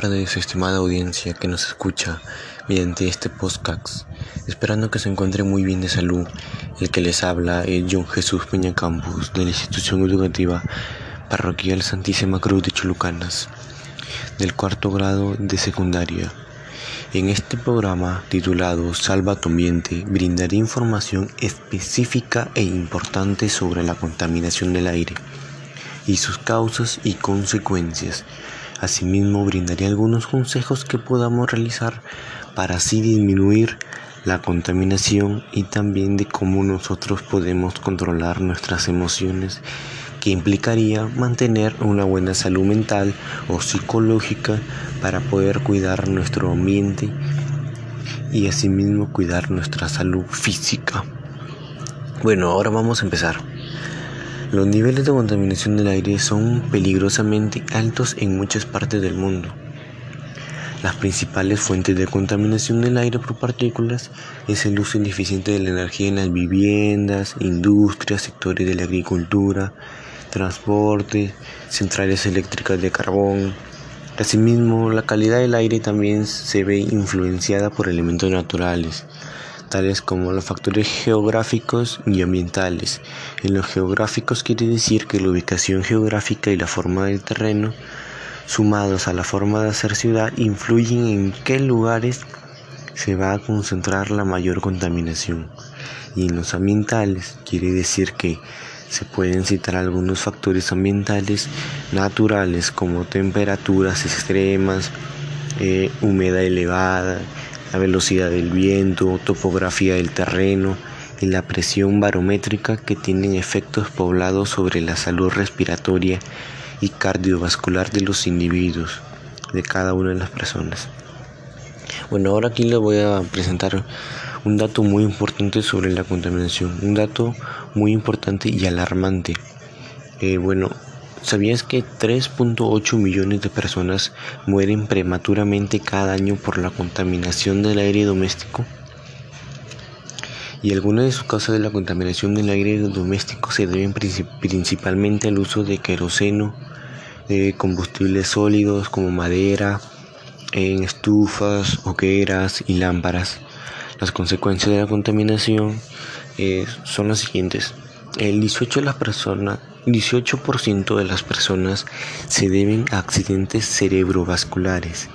tardes, estimada audiencia que nos escucha mediante este podcast, esperando que se encuentre muy bien de salud. El que les habla es John Jesús Peña Campos de la institución educativa parroquial Santísima Cruz de Chulucanas, del cuarto grado de secundaria. En este programa titulado Salva tu ambiente, brindaré información específica e importante sobre la contaminación del aire y sus causas y consecuencias. Asimismo, brindaré algunos consejos que podamos realizar para así disminuir la contaminación y también de cómo nosotros podemos controlar nuestras emociones, que implicaría mantener una buena salud mental o psicológica para poder cuidar nuestro ambiente y asimismo cuidar nuestra salud física. Bueno, ahora vamos a empezar. Los niveles de contaminación del aire son peligrosamente altos en muchas partes del mundo. Las principales fuentes de contaminación del aire por partículas es el uso ineficiente de la energía en las viviendas, industrias, sectores de la agricultura, transporte, centrales eléctricas de carbón. Asimismo, la calidad del aire también se ve influenciada por elementos naturales, tales como los factores geográficos y ambientales. En los geográficos quiere decir que la ubicación geográfica y la forma del terreno, sumados a la forma de hacer ciudad, influyen en qué lugares se va a concentrar la mayor contaminación. Y en los ambientales quiere decir que se pueden citar algunos factores ambientales naturales como temperaturas extremas, eh, humedad elevada, la velocidad del viento, topografía del terreno y la presión barométrica que tienen efectos poblados sobre la salud respiratoria y cardiovascular de los individuos, de cada una de las personas. Bueno, ahora aquí les voy a presentar un dato muy importante sobre la contaminación, un dato muy importante y alarmante. Eh, bueno, ¿Sabías que 3.8 millones de personas mueren prematuramente cada año por la contaminación del aire doméstico? Y algunas de sus causas de la contaminación del aire doméstico se deben principalmente al uso de queroseno, de combustibles sólidos como madera, en estufas, hogueras y lámparas. Las consecuencias de la contaminación eh, son las siguientes. El 18 de las personas 18% de las personas se deben a accidentes cerebrovasculares,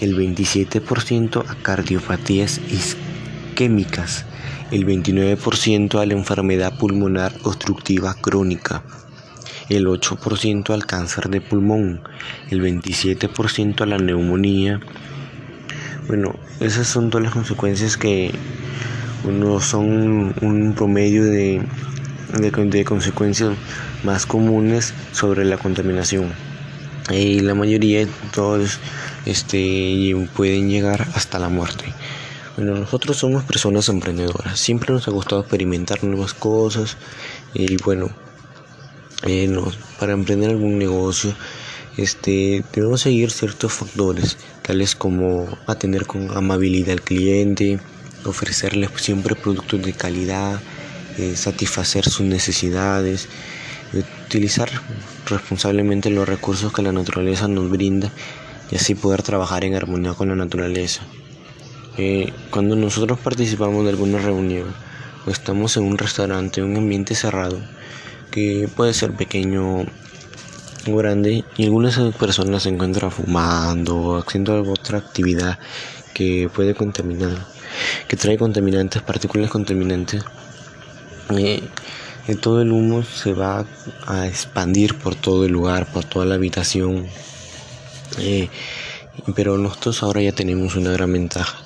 el 27% a cardiopatías isquémicas, el 29% a la enfermedad pulmonar obstructiva crónica, el 8% al cáncer de pulmón, el 27% a la neumonía. Bueno, esas son todas las consecuencias que uno son un promedio de, de consecuencias más comunes sobre la contaminación. Y la mayoría de todos este, pueden llegar hasta la muerte. Bueno, nosotros somos personas emprendedoras, siempre nos ha gustado experimentar nuevas cosas. Y bueno, eh, para emprender algún negocio este, debemos seguir ciertos factores, tales como atender con amabilidad al cliente, ofrecerle siempre productos de calidad, eh, satisfacer sus necesidades, utilizar responsablemente los recursos que la naturaleza nos brinda y así poder trabajar en armonía con la naturaleza. Eh, cuando nosotros participamos de alguna reunión o estamos en un restaurante, un ambiente cerrado, que puede ser pequeño o grande, y algunas personas se encuentran fumando o haciendo otra actividad que puede contaminar, que trae contaminantes, partículas contaminantes. Eh, todo el humo se va a expandir por todo el lugar, por toda la habitación. Eh, pero nosotros ahora ya tenemos una gran ventaja,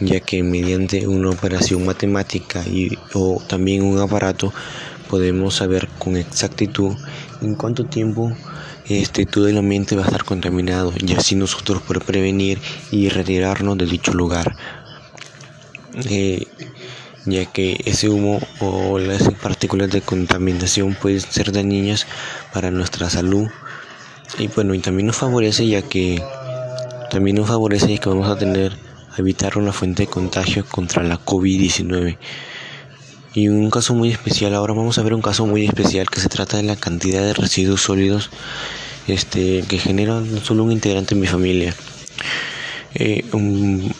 ya que mediante una operación matemática y, o también un aparato podemos saber con exactitud en cuánto tiempo este, todo el ambiente va a estar contaminado y así nosotros poder prevenir y retirarnos de dicho lugar. Eh, ya que ese humo o las partículas de contaminación pueden ser dañinas para nuestra salud. Y bueno y también nos favorece ya que también nos favorece ya que vamos a tener a evitar una fuente de contagio contra la COVID-19 y un caso muy especial ahora vamos a ver un caso muy especial que se trata de la cantidad de residuos sólidos este que genera solo un integrante en mi familia. Eh, un,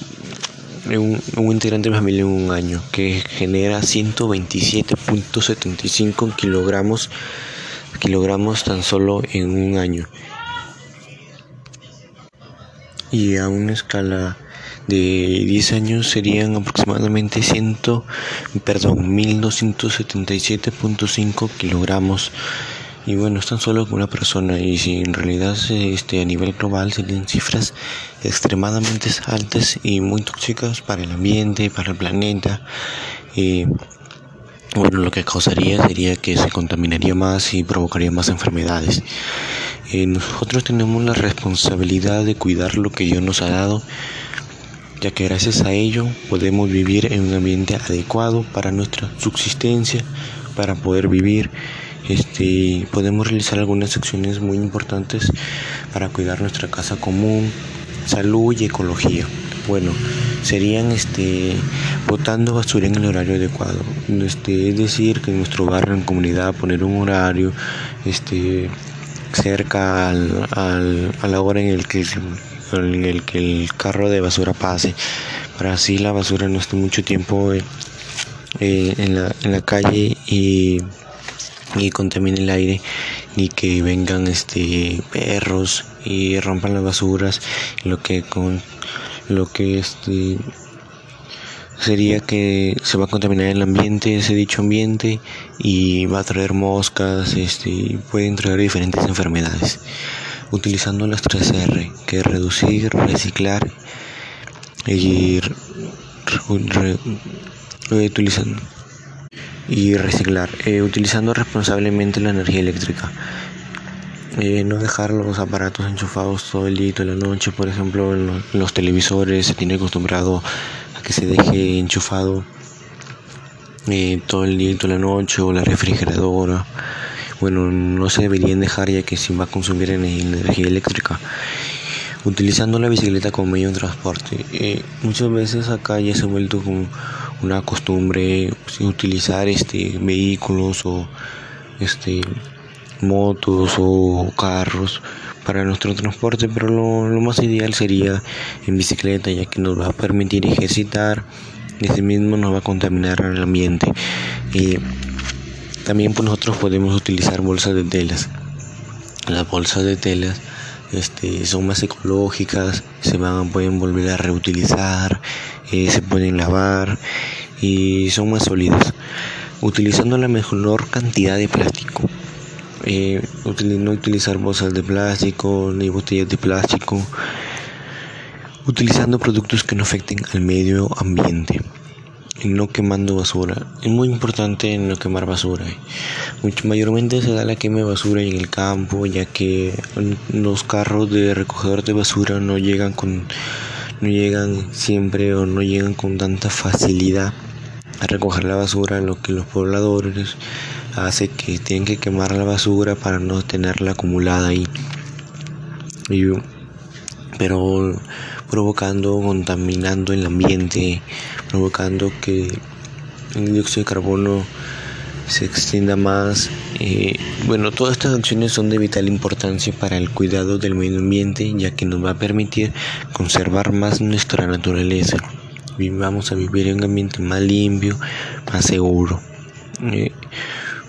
un, integrante de mi familia en un año que genera 127.75 kilogramos kilogramos tan solo en un año. Y a una escala de 10 años serían aproximadamente 100, perdón, 1277.5 kilogramos y bueno, están solo con una persona y si en realidad este, a nivel global serían cifras extremadamente altas y muy tóxicas para el ambiente, para el planeta. Bueno, lo que causaría sería que se contaminaría más y provocaría más enfermedades. Eh, nosotros tenemos la responsabilidad de cuidar lo que Dios nos ha dado, ya que gracias a ello podemos vivir en un ambiente adecuado para nuestra subsistencia, para poder vivir este, podemos realizar algunas acciones muy importantes para cuidar nuestra casa común, salud y ecología. Bueno, serían este botando basura en el horario adecuado. Este, es decir, que en nuestro barrio, en comunidad, poner un horario este, cerca al, a la hora en el que en el que el carro de basura pase, para así la basura no esté mucho tiempo eh, en, la, en la calle y y contamine el aire ni que vengan este perros y rompan las basuras. Lo que con lo que este sería que se va a contaminar el ambiente ese dicho ambiente y va a traer moscas este pueden traer diferentes enfermedades. Utilizando las 3R que es reducir reciclar y utilizando y reciclar, eh, utilizando responsablemente la energía eléctrica. Eh, no dejar los aparatos enchufados todo el día y toda la noche, por ejemplo, en los, televisores se tiene acostumbrado a que se deje enchufado eh, todo el día y toda la noche o la refrigeradora. Bueno, no se deberían dejar ya que si va a consumir energía eléctrica. Utilizando la bicicleta como medio de transporte. muchas veces acá ya se ha vuelto como una costumbre pues, utilizar este vehículos o este motos o carros para nuestro transporte pero lo, más ideal sería en bicicleta ya que nos va a permitir ejercitar y ese mismo nos va a contaminar el ambiente. Y también pues nosotros podemos utilizar bolsas de telas. Las bolsas de telas este, son más ecológicas, se van, pueden volver a reutilizar, eh, se pueden lavar y son más sólidas, utilizando la mejor cantidad de plástico. Eh, no utilizar bolsas de plástico ni botellas de plástico, utilizando productos que no afecten al medio ambiente y no quemando basura. Es muy importante no quemar basura. Mucho, mayormente se da la quema de basura en el campo, ya que los carros de recogedor de basura no llegan con no llegan siempre o no llegan con tanta facilidad a recoger la basura, lo que los pobladores hace que tienen que quemar la basura para no tenerla acumulada ahí. pero provocando, contaminando el ambiente, provocando que el dióxido de carbono se extienda más. Eh, bueno, todas estas acciones son de vital importancia para el cuidado del medio ambiente, ya que nos va a permitir conservar más nuestra naturaleza. Vamos a vivir en un ambiente más limpio, más seguro. Eh,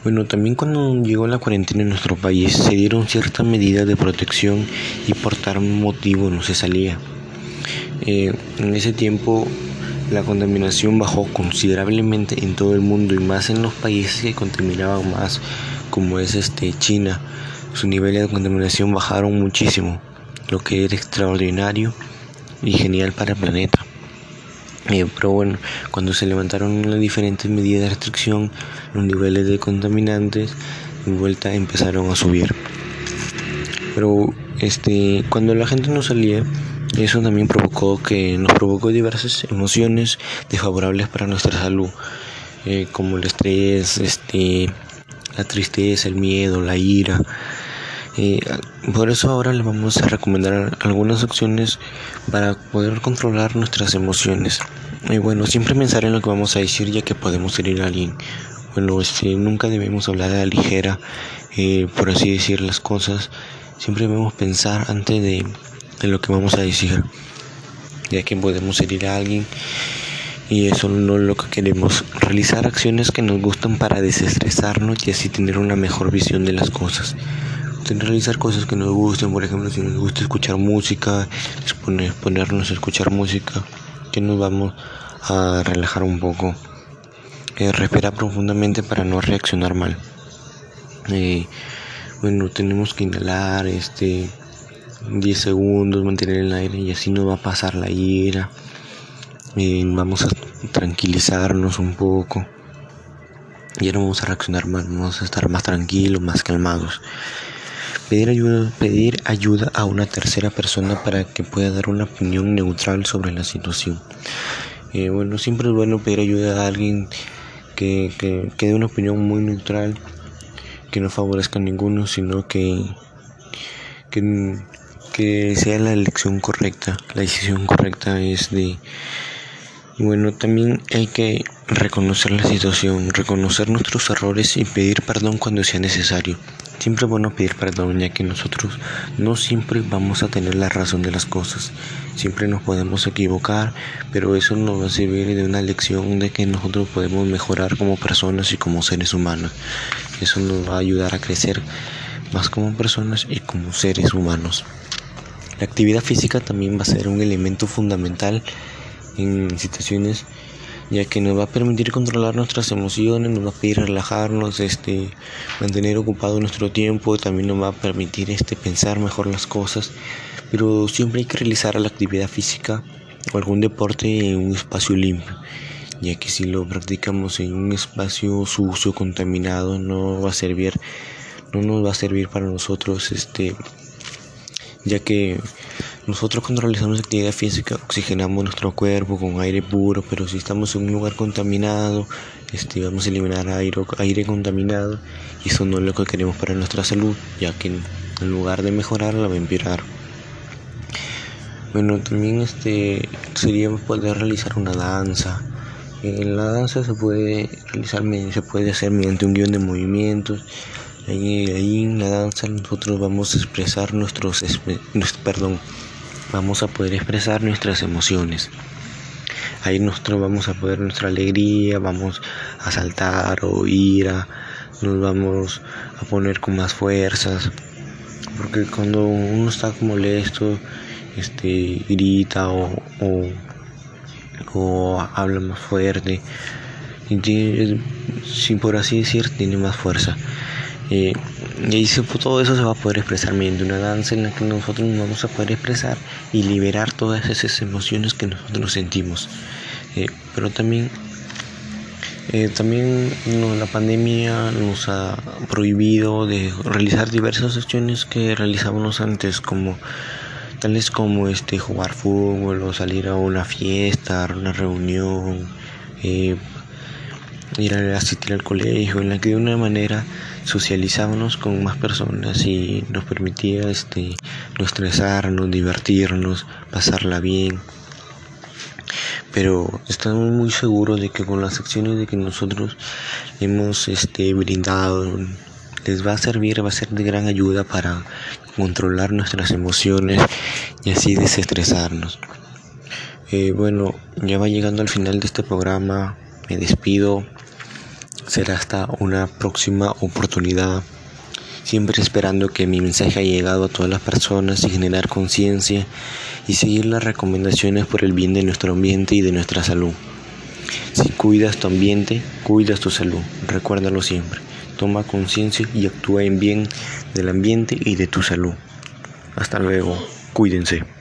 bueno, también cuando llegó la cuarentena en nuestro país se dieron ciertas medidas de protección y por tal motivo no se salía. Eh, en ese tiempo la contaminación bajó considerablemente en todo el mundo y más en los países que contaminaban más como es este China su nivel de contaminación bajaron muchísimo lo que era extraordinario y genial para el planeta. Eh, pero bueno cuando se levantaron las diferentes medidas de restricción los niveles de contaminantes en vuelta empezaron a subir. Pero este cuando la gente no salía eso también provocó que nos provocó diversas emociones desfavorables para nuestra salud, eh, como el estrés, este, la tristeza, el miedo, la ira. Eh, por eso ahora les vamos a recomendar algunas opciones para poder controlar nuestras emociones. Y bueno, siempre pensar en lo que vamos a decir ya que podemos herir a alguien. Bueno, este, nunca debemos hablar de la ligera, eh, por así decir las cosas. Siempre debemos pensar antes de de lo que vamos a decir, ya que podemos herir a alguien y eso no es lo que queremos. Realizar acciones que nos gustan para desestresarnos y así tener una mejor visión de las cosas. Realizar cosas que nos gusten, por ejemplo, si nos gusta escuchar música, ponernos a escuchar música, que nos vamos a relajar un poco. Eh, respirar profundamente para no reaccionar mal. Eh, bueno, tenemos que inhalar este 10 segundos, mantener el aire y así no va a pasar la ira. Eh, vamos a tranquilizarnos un poco. Ya no vamos a reaccionar mal, vamos a estar más tranquilos, más calmados. Pedir ayuda, pedir ayuda a una tercera persona para que pueda dar una opinión neutral sobre la situación. Eh, bueno, siempre es bueno pedir ayuda a alguien que, que, que dé una opinión muy neutral que no favorezca a ninguno, sino que, que, sea la elección correcta, la decisión correcta es de... Y bueno, también hay que reconocer la situación, reconocer nuestros errores y pedir perdón cuando sea necesario. Siempre es bueno pedir perdón ya que nosotros no siempre vamos a tener la razón de las cosas. Siempre nos podemos equivocar, pero eso nos va a servir de una lección de que nosotros podemos mejorar como personas y como seres humanos. Eso nos va a ayudar a crecer más como personas y como seres humanos. La actividad física también va a ser un elemento fundamental en situaciones ya que nos va a permitir controlar nuestras emociones, nos va a pedir relajarnos, este, mantener ocupado nuestro tiempo, también nos va a permitir este, pensar mejor las cosas, pero siempre hay que realizar la actividad física o algún deporte en un espacio limpio, ya que si lo practicamos en un espacio sucio, contaminado, no va a servir, no nos va a servir para nosotros, este, ya que nosotros cuando realizamos actividad física oxigenamos nuestro cuerpo con aire puro, pero si estamos en un lugar contaminado, este, vamos a eliminar aire, aire contaminado y eso no es lo que queremos para nuestra salud, ya que en lugar de mejorar la va a empeorar. Bueno, también este sería poder realizar una danza. La danza se puede realizar, se puede hacer mediante un guion de movimientos Ahí, ahí, en la danza nosotros vamos a expresar nuestros, perdón, vamos a poder expresar nuestras emociones. Ahí nosotros vamos a poder nuestra alegría, vamos a saltar o ira, nos vamos a poner con más fuerzas. Porque cuando uno está molesto, este, grita o, o, habla más fuerte, y sin por así decir, tiene más fuerza. Eh, y todo eso se va a poder expresar mediante una danza en la que nosotros nos vamos a poder expresar y liberar todas esas emociones que nosotros sentimos. Eh, pero también, eh, también la pandemia nos ha prohibido de realizar diversas acciones que realizábamos antes, como tales como este jugar fútbol o salir a una fiesta, a una reunión, ir a asistir al colegio, en la que de una manera socializábamos con más personas y nos permitía este, no estresarnos, divertirnos, pasarla bien. Pero estamos muy seguros de que con las acciones de que nosotros hemos este, brindado les va a servir, va a ser de gran ayuda para controlar nuestras emociones y así desestresarnos. Eh, bueno, ya va llegando al final de este programa. Me despido. Será hasta una próxima oportunidad. Siempre esperando que mi mensaje haya llegado a todas las personas y generar conciencia y seguir las recomendaciones por el bien de nuestro ambiente y de nuestra salud. Si cuidas tu ambiente, cuidas tu salud. Recuérdalo siempre. Toma conciencia y actúa en bien del ambiente y de tu salud. Hasta luego. Cuídense.